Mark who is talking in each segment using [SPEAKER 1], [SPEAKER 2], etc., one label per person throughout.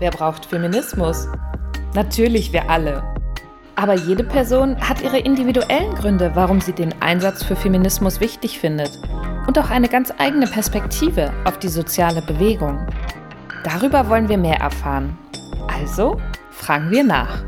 [SPEAKER 1] Wer braucht Feminismus? Natürlich wir alle. Aber jede Person hat ihre individuellen Gründe, warum sie den Einsatz für Feminismus wichtig findet und auch eine ganz eigene Perspektive auf die soziale Bewegung. Darüber wollen wir mehr erfahren. Also fragen wir nach.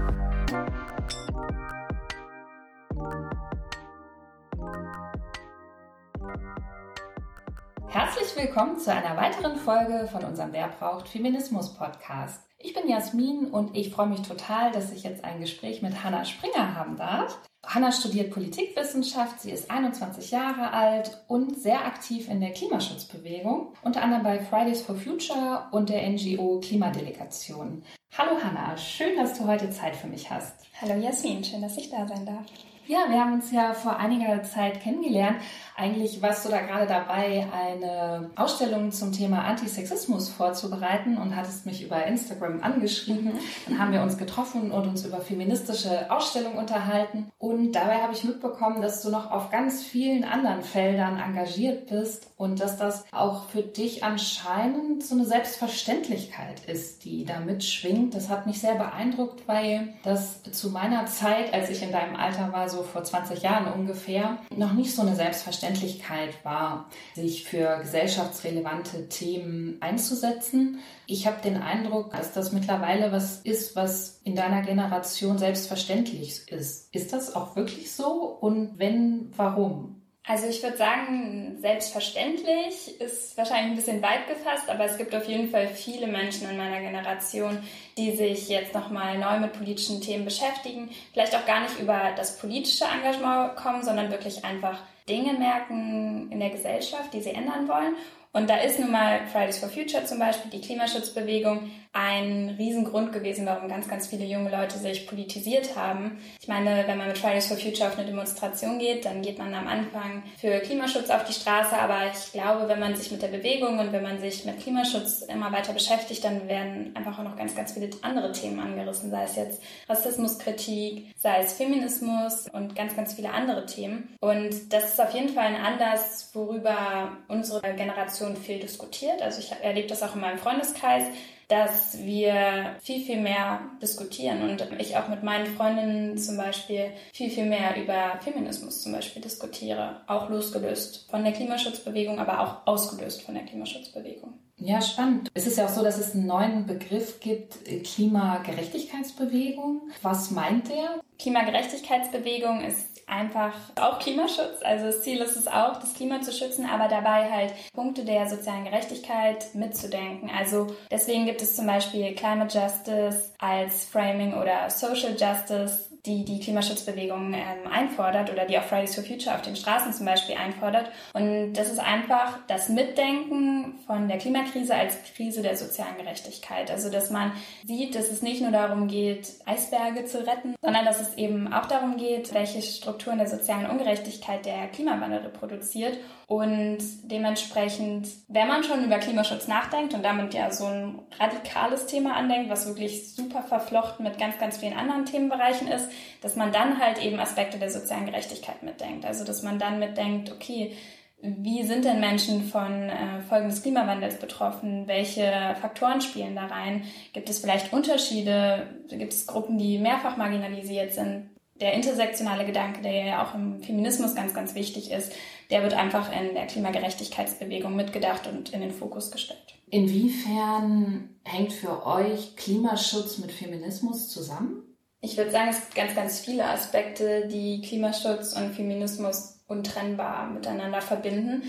[SPEAKER 1] Herzlich willkommen zu einer weiteren Folge von unserem Wer braucht Feminismus Podcast. Ich bin Jasmin und ich freue mich total, dass ich jetzt ein Gespräch mit Hanna Springer haben darf. Hanna studiert Politikwissenschaft, sie ist 21 Jahre alt und sehr aktiv in der Klimaschutzbewegung, unter anderem bei Fridays for Future und der NGO Klimadelegation. Hallo Hanna, schön, dass du heute Zeit für mich hast.
[SPEAKER 2] Hallo Jasmin, schön, dass ich da sein darf.
[SPEAKER 1] Ja, wir haben uns ja vor einiger Zeit kennengelernt. Eigentlich warst du da gerade dabei, eine Ausstellung zum Thema Antisexismus vorzubereiten und hattest mich über Instagram angeschrieben. Mhm. Dann haben wir uns getroffen und uns über feministische Ausstellungen unterhalten. Und dabei habe ich mitbekommen, dass du noch auf ganz vielen anderen Feldern engagiert bist und dass das auch für dich anscheinend so eine Selbstverständlichkeit ist, die da mitschwingt. Das hat mich sehr beeindruckt, weil das zu meiner Zeit, als ich in deinem Alter war, so vor 20 Jahren ungefähr, noch nicht so eine Selbstverständlichkeit war, sich für gesellschaftsrelevante Themen einzusetzen. Ich habe den Eindruck, dass das mittlerweile was ist, was in deiner Generation selbstverständlich ist. Ist das auch wirklich so? Und wenn, warum?
[SPEAKER 2] Also ich würde sagen, selbstverständlich ist wahrscheinlich ein bisschen weit gefasst, aber es gibt auf jeden Fall viele Menschen in meiner Generation, die sich jetzt nochmal neu mit politischen Themen beschäftigen, vielleicht auch gar nicht über das politische Engagement kommen, sondern wirklich einfach Dinge merken in der Gesellschaft, die sie ändern wollen. Und da ist nun mal Fridays for Future zum Beispiel, die Klimaschutzbewegung, ein Riesengrund gewesen, warum ganz, ganz viele junge Leute sich politisiert haben. Ich meine, wenn man mit Fridays for Future auf eine Demonstration geht, dann geht man am Anfang für Klimaschutz auf die Straße. Aber ich glaube, wenn man sich mit der Bewegung und wenn man sich mit Klimaschutz immer weiter beschäftigt, dann werden einfach auch noch ganz, ganz viele andere Themen angerissen, sei es jetzt Rassismuskritik, sei es Feminismus und ganz, ganz viele andere Themen. Und das ist auf jeden Fall ein Anlass, worüber unsere Generation viel diskutiert. Also ich erlebe das auch in meinem Freundeskreis dass wir viel, viel mehr diskutieren und ich auch mit meinen Freundinnen zum Beispiel viel, viel mehr über Feminismus zum Beispiel diskutiere, auch losgelöst von der Klimaschutzbewegung, aber auch ausgelöst von der Klimaschutzbewegung.
[SPEAKER 1] Ja, spannend. Es ist ja auch so, dass es einen neuen Begriff gibt, Klimagerechtigkeitsbewegung. Was meint der?
[SPEAKER 2] Klimagerechtigkeitsbewegung ist einfach auch Klimaschutz. Also das Ziel ist es auch, das Klima zu schützen, aber dabei halt Punkte der sozialen Gerechtigkeit mitzudenken. Also deswegen gibt es zum Beispiel Climate Justice als Framing oder Social Justice die die Klimaschutzbewegung ähm, einfordert oder die auch Fridays for Future auf den Straßen zum Beispiel einfordert. Und das ist einfach das Mitdenken von der Klimakrise als Krise der sozialen Gerechtigkeit. Also dass man sieht, dass es nicht nur darum geht, Eisberge zu retten, sondern dass es eben auch darum geht, welche Strukturen der sozialen Ungerechtigkeit der Klimawandel reproduziert und dementsprechend, wenn man schon über Klimaschutz nachdenkt und damit ja so ein radikales Thema andenkt, was wirklich super verflochten mit ganz, ganz vielen anderen Themenbereichen ist, dass man dann halt eben Aspekte der sozialen Gerechtigkeit mitdenkt. Also dass man dann mitdenkt, okay, wie sind denn Menschen von äh, Folgen des Klimawandels betroffen? Welche Faktoren spielen da rein? Gibt es vielleicht Unterschiede? Gibt es Gruppen, die mehrfach marginalisiert sind? Der intersektionale Gedanke, der ja auch im Feminismus ganz, ganz wichtig ist, der wird einfach in der Klimagerechtigkeitsbewegung mitgedacht und in den Fokus gestellt.
[SPEAKER 1] Inwiefern hängt für euch Klimaschutz mit Feminismus zusammen?
[SPEAKER 2] Ich würde sagen, es gibt ganz, ganz viele Aspekte, die Klimaschutz und Feminismus untrennbar miteinander verbinden.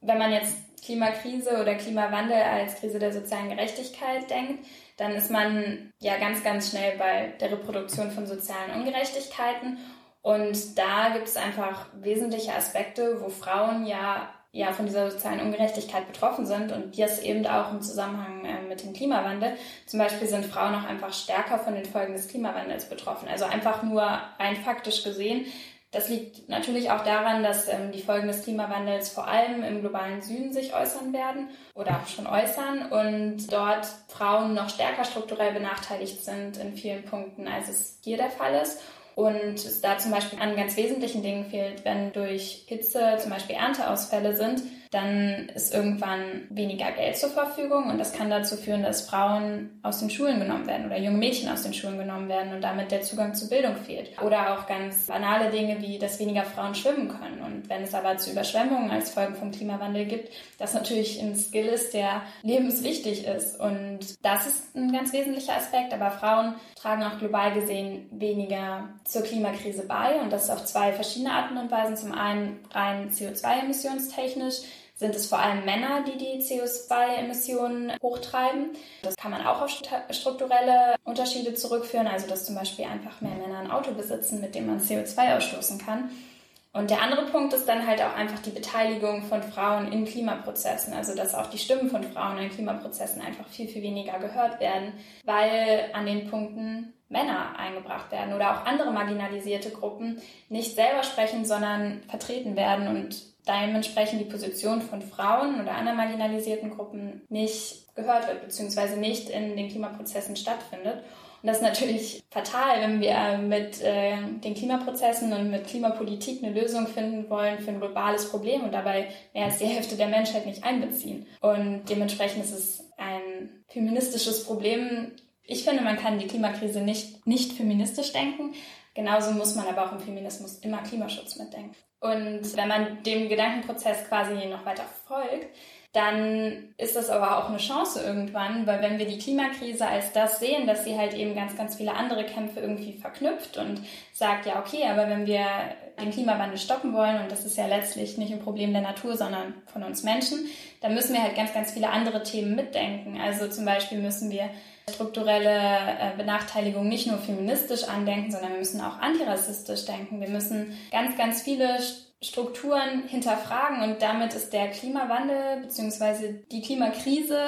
[SPEAKER 2] Wenn man jetzt Klimakrise oder Klimawandel als Krise der sozialen Gerechtigkeit denkt, dann ist man ja ganz, ganz schnell bei der Reproduktion von sozialen Ungerechtigkeiten. Und da gibt es einfach wesentliche Aspekte, wo Frauen ja ja von dieser sozialen Ungerechtigkeit betroffen sind und das eben auch im Zusammenhang äh, mit dem Klimawandel. Zum Beispiel sind Frauen auch einfach stärker von den Folgen des Klimawandels betroffen. Also einfach nur rein faktisch gesehen. Das liegt natürlich auch daran, dass ähm, die Folgen des Klimawandels vor allem im globalen Süden sich äußern werden oder auch schon äußern und dort Frauen noch stärker strukturell benachteiligt sind in vielen Punkten, als es hier der Fall ist. Und es da zum Beispiel an ganz wesentlichen Dingen fehlt, wenn durch Hitze zum Beispiel Ernteausfälle sind, dann ist irgendwann weniger Geld zur Verfügung und das kann dazu führen, dass Frauen aus den Schulen genommen werden oder junge Mädchen aus den Schulen genommen werden und damit der Zugang zur Bildung fehlt. Oder auch ganz banale Dinge wie, dass weniger Frauen schwimmen können. Und wenn es aber zu Überschwemmungen als Folgen vom Klimawandel gibt, das natürlich ein Skill ist, der lebenswichtig ist. Und das ist ein ganz wesentlicher Aspekt. Aber Frauen tragen auch global gesehen weniger zur Klimakrise bei und das auf zwei verschiedene Arten und Weisen. Zum einen rein CO2-emissionstechnisch sind es vor allem Männer, die die CO2-Emissionen hochtreiben. Das kann man auch auf strukturelle Unterschiede zurückführen, also dass zum Beispiel einfach mehr Männer ein Auto besitzen, mit dem man CO2 ausstoßen kann. Und der andere Punkt ist dann halt auch einfach die Beteiligung von Frauen in Klimaprozessen, also dass auch die Stimmen von Frauen in Klimaprozessen einfach viel, viel weniger gehört werden, weil an den Punkten Männer eingebracht werden oder auch andere marginalisierte Gruppen nicht selber sprechen, sondern vertreten werden und dementsprechend die Position von Frauen oder anderen marginalisierten Gruppen nicht gehört wird, beziehungsweise nicht in den Klimaprozessen stattfindet. Und das ist natürlich fatal, wenn wir mit äh, den Klimaprozessen und mit Klimapolitik eine Lösung finden wollen für ein globales Problem und dabei mehr als die Hälfte der Menschheit nicht einbeziehen. Und dementsprechend ist es ein feministisches Problem. Ich finde, man kann die Klimakrise nicht, nicht feministisch denken. Genauso muss man aber auch im Feminismus immer Klimaschutz mitdenken. Und wenn man dem Gedankenprozess quasi noch weiter folgt, dann ist das aber auch eine Chance irgendwann, weil wenn wir die Klimakrise als das sehen, dass sie halt eben ganz, ganz viele andere Kämpfe irgendwie verknüpft und sagt, ja, okay, aber wenn wir den Klimawandel stoppen wollen, und das ist ja letztlich nicht ein Problem der Natur, sondern von uns Menschen, dann müssen wir halt ganz, ganz viele andere Themen mitdenken. Also zum Beispiel müssen wir strukturelle äh, Benachteiligung nicht nur feministisch andenken, sondern wir müssen auch antirassistisch denken. Wir müssen ganz, ganz viele Strukturen hinterfragen und damit ist der Klimawandel bzw. die Klimakrise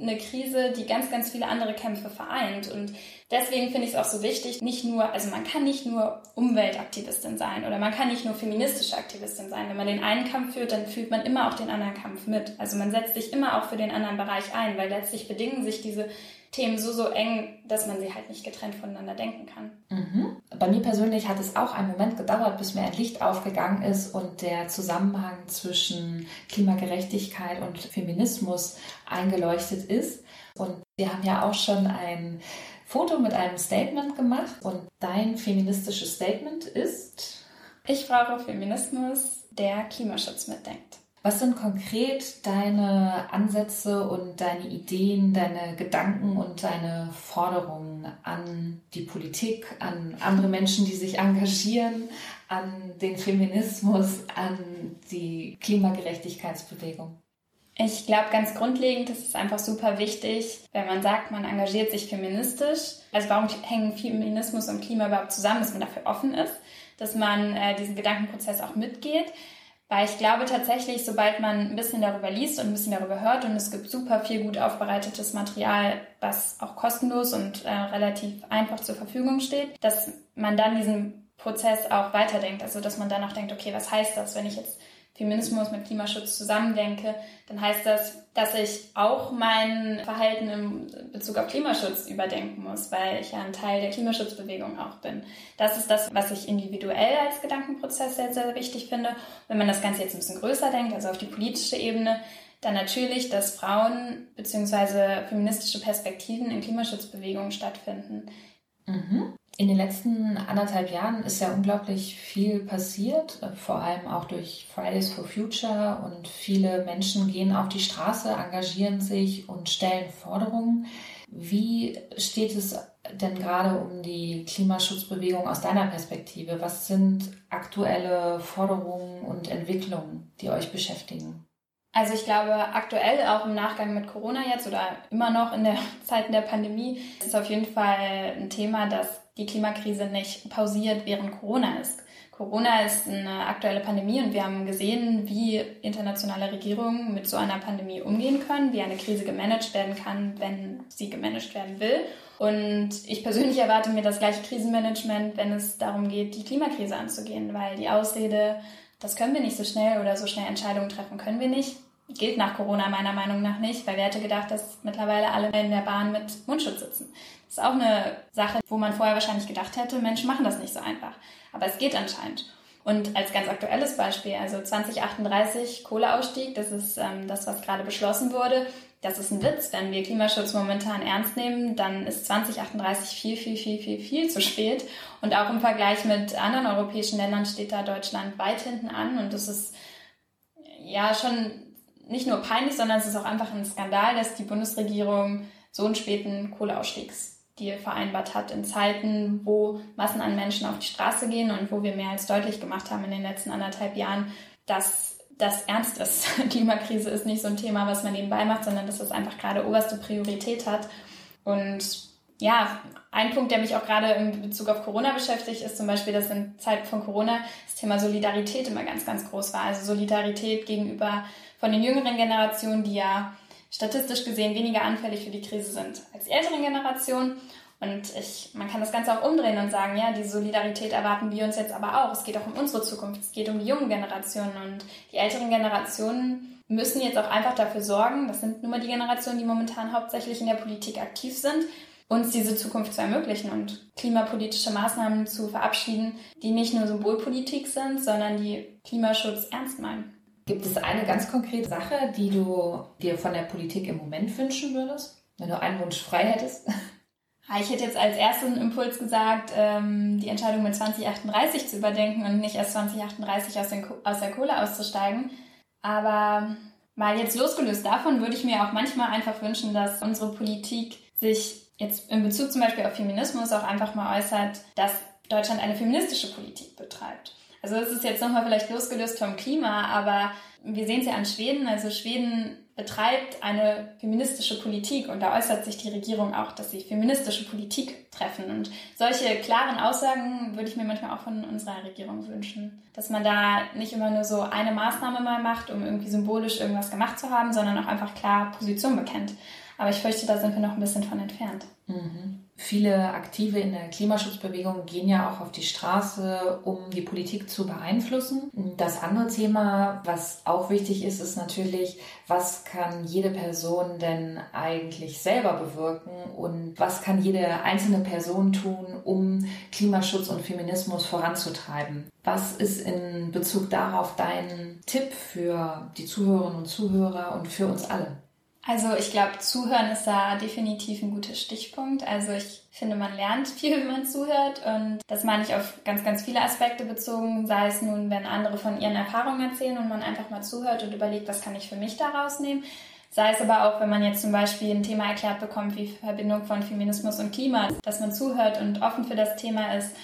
[SPEAKER 2] eine Krise, die ganz, ganz viele andere Kämpfe vereint. Und deswegen finde ich es auch so wichtig, nicht nur, also man kann nicht nur Umweltaktivistin sein oder man kann nicht nur feministische Aktivistin sein. Wenn man den einen Kampf führt, dann fühlt man immer auch den anderen Kampf mit. Also man setzt sich immer auch für den anderen Bereich ein, weil letztlich bedingen sich diese Themen so, so eng, dass man sie halt nicht getrennt voneinander denken kann.
[SPEAKER 1] Mhm. Bei mir persönlich hat es auch einen Moment gedauert, bis mir ein Licht aufgegangen ist und der Zusammenhang zwischen Klimagerechtigkeit und Feminismus eingeleuchtet ist. Und wir haben ja auch schon ein Foto mit einem Statement gemacht und dein feministisches Statement ist?
[SPEAKER 2] Ich brauche Feminismus, der Klimaschutz mitdenkt.
[SPEAKER 1] Was sind konkret deine Ansätze und deine Ideen, deine Gedanken und deine Forderungen an die Politik, an andere Menschen, die sich engagieren, an den Feminismus, an die Klimagerechtigkeitsbewegung?
[SPEAKER 2] Ich glaube, ganz grundlegend ist es einfach super wichtig, wenn man sagt, man engagiert sich feministisch. Also warum hängen Feminismus und Klima überhaupt zusammen, dass man dafür offen ist, dass man äh, diesen Gedankenprozess auch mitgeht. Weil ich glaube tatsächlich, sobald man ein bisschen darüber liest und ein bisschen darüber hört und es gibt super viel gut aufbereitetes Material, was auch kostenlos und äh, relativ einfach zur Verfügung steht, dass man dann diesen Prozess auch weiterdenkt. Also dass man dann auch denkt, okay, was heißt das, wenn ich jetzt Feminismus mit Klimaschutz zusammendenke, dann heißt das, dass ich auch mein Verhalten im Bezug auf Klimaschutz überdenken muss, weil ich ja ein Teil der Klimaschutzbewegung auch bin. Das ist das, was ich individuell als Gedankenprozess sehr, sehr wichtig finde. Wenn man das Ganze jetzt ein bisschen größer denkt, also auf die politische Ebene, dann natürlich, dass Frauen bzw. feministische Perspektiven in Klimaschutzbewegungen stattfinden.
[SPEAKER 1] Mhm. In den letzten anderthalb Jahren ist ja unglaublich viel passiert, vor allem auch durch Fridays for Future und viele Menschen gehen auf die Straße, engagieren sich und stellen Forderungen. Wie steht es denn gerade um die Klimaschutzbewegung aus deiner Perspektive? Was sind aktuelle Forderungen und Entwicklungen, die euch beschäftigen?
[SPEAKER 2] Also ich glaube, aktuell auch im Nachgang mit Corona jetzt oder immer noch in der Zeit der Pandemie ist auf jeden Fall ein Thema, das die Klimakrise nicht pausiert, während Corona ist. Corona ist eine aktuelle Pandemie und wir haben gesehen, wie internationale Regierungen mit so einer Pandemie umgehen können, wie eine Krise gemanagt werden kann, wenn sie gemanagt werden will. Und ich persönlich erwarte mir das gleiche Krisenmanagement, wenn es darum geht, die Klimakrise anzugehen, weil die Ausrede, das können wir nicht so schnell oder so schnell Entscheidungen treffen können wir nicht, gilt nach Corona meiner Meinung nach nicht, weil wer hätte gedacht, dass mittlerweile alle in der Bahn mit Mundschutz sitzen. Das ist auch eine Sache, wo man vorher wahrscheinlich gedacht hätte, Menschen machen das nicht so einfach. Aber es geht anscheinend. Und als ganz aktuelles Beispiel, also 2038 Kohleausstieg, das ist ähm, das, was gerade beschlossen wurde. Das ist ein Witz. Wenn wir Klimaschutz momentan ernst nehmen, dann ist 2038 viel, viel, viel, viel, viel zu spät. Und auch im Vergleich mit anderen europäischen Ländern steht da Deutschland weit hinten an. Und das ist ja schon nicht nur peinlich, sondern es ist auch einfach ein Skandal, dass die Bundesregierung so einen späten Kohleausstiegs Deal vereinbart hat in Zeiten, wo Massen an Menschen auf die Straße gehen und wo wir mehr als deutlich gemacht haben in den letzten anderthalb Jahren, dass das ernst ist. Klimakrise ist nicht so ein Thema, was man nebenbei macht, sondern dass das einfach gerade oberste Priorität hat. Und ja, ein Punkt, der mich auch gerade in Bezug auf Corona beschäftigt, ist zum Beispiel, dass in Zeiten von Corona das Thema Solidarität immer ganz, ganz groß war. Also Solidarität gegenüber von den jüngeren Generationen, die ja statistisch gesehen weniger anfällig für die Krise sind als die älteren Generationen. Und ich, man kann das Ganze auch umdrehen und sagen, ja, die Solidarität erwarten wir uns jetzt aber auch. Es geht auch um unsere Zukunft. Es geht um die jungen Generationen und die älteren Generationen müssen jetzt auch einfach dafür sorgen, das sind nun mal die Generationen, die momentan hauptsächlich in der Politik aktiv sind, uns diese Zukunft zu ermöglichen und klimapolitische Maßnahmen zu verabschieden, die nicht nur Symbolpolitik sind, sondern die Klimaschutz ernst meinen.
[SPEAKER 1] Gibt es eine ganz konkrete Sache, die du dir von der Politik im Moment wünschen würdest, wenn du einen Wunsch frei hättest?
[SPEAKER 2] Ich hätte jetzt als ersten Impuls gesagt, ähm, die Entscheidung mit 2038 zu überdenken und nicht erst 2038 aus, aus der Kohle auszusteigen. Aber mal jetzt losgelöst davon würde ich mir auch manchmal einfach wünschen, dass unsere Politik sich jetzt in Bezug zum Beispiel auf Feminismus auch einfach mal äußert, dass Deutschland eine feministische Politik betreibt. Also es ist jetzt nochmal vielleicht losgelöst vom Klima, aber wir sehen es ja an Schweden. Also Schweden betreibt eine feministische Politik und da äußert sich die Regierung auch, dass sie feministische Politik treffen. Und solche klaren Aussagen würde ich mir manchmal auch von unserer Regierung wünschen. Dass man da nicht immer nur so eine Maßnahme mal macht, um irgendwie symbolisch irgendwas gemacht zu haben, sondern auch einfach klar Position bekennt. Aber ich fürchte, da sind wir noch ein bisschen von entfernt.
[SPEAKER 1] Mhm. Viele Aktive in der Klimaschutzbewegung gehen ja auch auf die Straße, um die Politik zu beeinflussen. Das andere Thema, was auch wichtig ist, ist natürlich, was kann jede Person denn eigentlich selber bewirken und was kann jede einzelne Person tun, um Klimaschutz und Feminismus voranzutreiben. Was ist in Bezug darauf dein Tipp für die Zuhörerinnen und Zuhörer und für uns alle?
[SPEAKER 2] Also ich glaube, zuhören ist da definitiv ein guter Stichpunkt. Also ich finde, man lernt viel, wenn man zuhört und das meine ich auf ganz, ganz viele Aspekte bezogen, sei es nun, wenn andere von ihren Erfahrungen erzählen und man einfach mal zuhört und überlegt, was kann ich für mich daraus nehmen. Sei es aber auch, wenn man jetzt zum Beispiel ein Thema erklärt bekommt wie Verbindung von Feminismus und Klima, dass man zuhört und offen für das Thema ist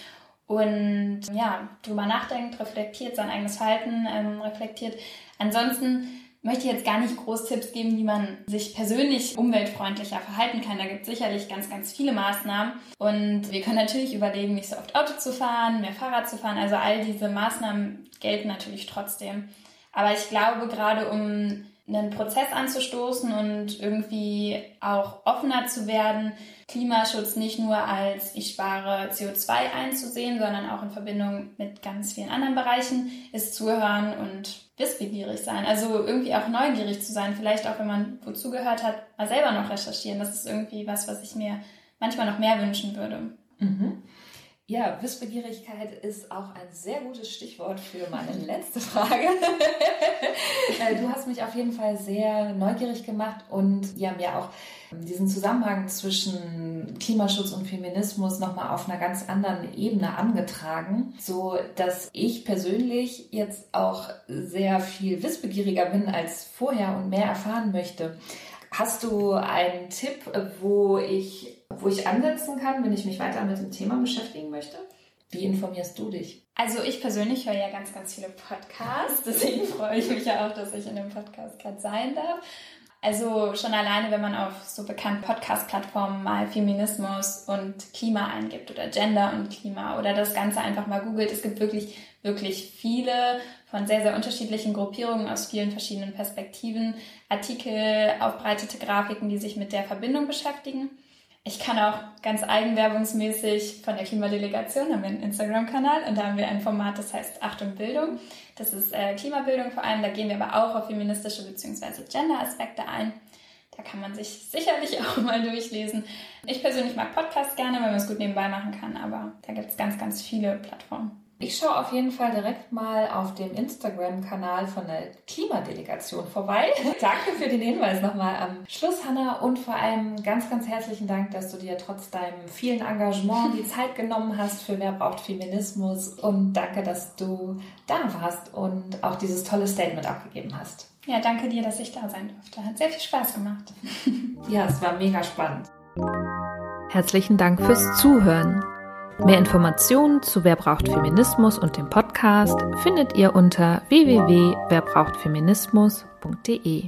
[SPEAKER 2] und ja, drüber nachdenkt, reflektiert, sein eigenes Verhalten ähm, reflektiert. Ansonsten möchte jetzt gar nicht groß Tipps geben, wie man sich persönlich umweltfreundlicher verhalten kann. Da gibt es sicherlich ganz, ganz viele Maßnahmen. Und wir können natürlich überlegen, nicht so oft Auto zu fahren, mehr Fahrrad zu fahren. Also all diese Maßnahmen gelten natürlich trotzdem. Aber ich glaube, gerade um einen Prozess anzustoßen und irgendwie auch offener zu werden, Klimaschutz nicht nur als ich spare CO2 einzusehen, sondern auch in Verbindung mit ganz vielen anderen Bereichen, ist zuhören und wissbegierig sein. Also irgendwie auch neugierig zu sein, vielleicht auch wenn man wo zugehört hat, mal selber noch recherchieren. Das ist irgendwie was, was ich mir manchmal noch mehr wünschen würde.
[SPEAKER 1] Mhm. Ja, Wissbegierigkeit ist auch ein sehr gutes Stichwort für meine letzte Frage. Äh, du hast mich auf jeden Fall sehr neugierig gemacht und ja, mir auch diesen Zusammenhang zwischen Klimaschutz und Feminismus nochmal auf einer ganz anderen Ebene angetragen, so dass ich persönlich jetzt auch sehr viel wissbegieriger bin als vorher und mehr erfahren möchte. Hast du einen Tipp, wo ich wo ich ansetzen kann, wenn ich mich weiter mit dem Thema beschäftigen möchte? Wie informierst du dich?
[SPEAKER 2] Also ich persönlich höre ja ganz, ganz viele Podcasts, deswegen freue ich mich ja auch, dass ich in dem Podcast gerade sein darf. Also schon alleine, wenn man auf so bekannten Podcast-Plattformen mal Feminismus und Klima eingibt oder Gender und Klima oder das Ganze einfach mal googelt. Es gibt wirklich, wirklich viele von sehr, sehr unterschiedlichen Gruppierungen aus vielen verschiedenen Perspektiven, Artikel, aufbereitete Grafiken, die sich mit der Verbindung beschäftigen. Ich kann auch ganz eigenwerbungsmäßig von der Klimadelegation haben wir einen Instagram-Kanal und da haben wir ein Format, das heißt Achtung Bildung. Das ist äh, Klimabildung vor allem. Da gehen wir aber auch auf feministische bzw. Gender-Aspekte ein. Da kann man sich sicherlich auch mal durchlesen. Ich persönlich mag Podcasts gerne, weil man es gut nebenbei machen kann, aber da gibt es ganz, ganz viele Plattformen.
[SPEAKER 1] Ich schaue auf jeden Fall direkt mal auf dem Instagram-Kanal von der Klimadelegation vorbei. Danke für den Hinweis nochmal am Schluss, Hanna. Und vor allem ganz, ganz herzlichen Dank, dass du dir trotz deinem vielen Engagement die Zeit genommen hast für Wer braucht Feminismus. Und danke, dass du da warst und auch dieses tolle Statement abgegeben hast.
[SPEAKER 2] Ja, danke dir, dass ich da sein durfte. Hat sehr viel Spaß gemacht.
[SPEAKER 1] ja, es war mega spannend.
[SPEAKER 3] Herzlichen Dank fürs Zuhören. Mehr Informationen zu Wer braucht Feminismus und dem Podcast findet ihr unter www.werbrauchtfeminismus.de.